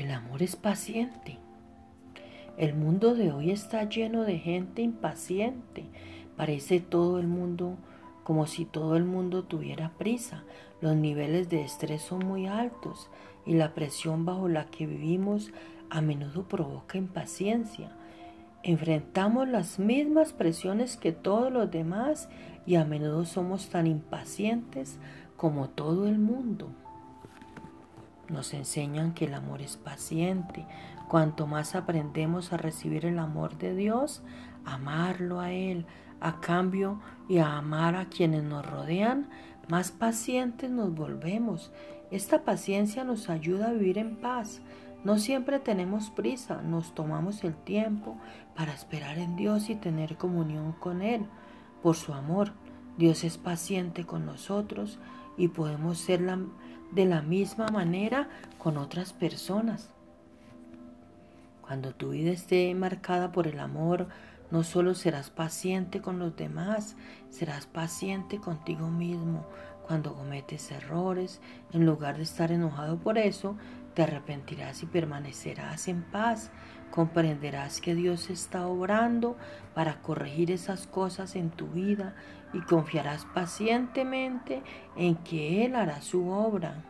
El amor es paciente. El mundo de hoy está lleno de gente impaciente. Parece todo el mundo como si todo el mundo tuviera prisa. Los niveles de estrés son muy altos y la presión bajo la que vivimos a menudo provoca impaciencia. Enfrentamos las mismas presiones que todos los demás y a menudo somos tan impacientes como todo el mundo. Nos enseñan que el amor es paciente. Cuanto más aprendemos a recibir el amor de Dios, amarlo a Él, a cambio y a amar a quienes nos rodean, más pacientes nos volvemos. Esta paciencia nos ayuda a vivir en paz. No siempre tenemos prisa, nos tomamos el tiempo para esperar en Dios y tener comunión con Él. Por su amor, Dios es paciente con nosotros y podemos ser de la misma manera con otras personas. Cuando tu vida esté marcada por el amor, no solo serás paciente con los demás, serás paciente contigo mismo. Cuando cometes errores, en lugar de estar enojado por eso, te arrepentirás y permanecerás en paz. Comprenderás que Dios está obrando para corregir esas cosas en tu vida y confiarás pacientemente en que Él hará su obra.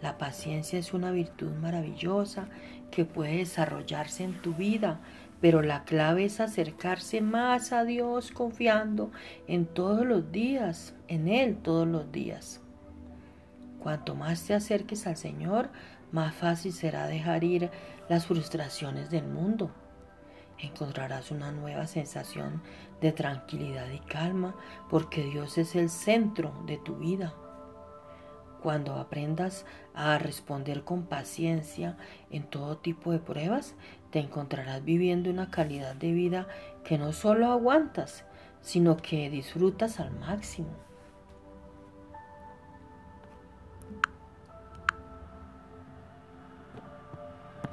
La paciencia es una virtud maravillosa que puede desarrollarse en tu vida, pero la clave es acercarse más a Dios confiando en todos los días, en Él todos los días. Cuanto más te acerques al Señor, más fácil será dejar ir las frustraciones del mundo. Encontrarás una nueva sensación de tranquilidad y calma porque Dios es el centro de tu vida. Cuando aprendas a responder con paciencia en todo tipo de pruebas, te encontrarás viviendo una calidad de vida que no solo aguantas, sino que disfrutas al máximo.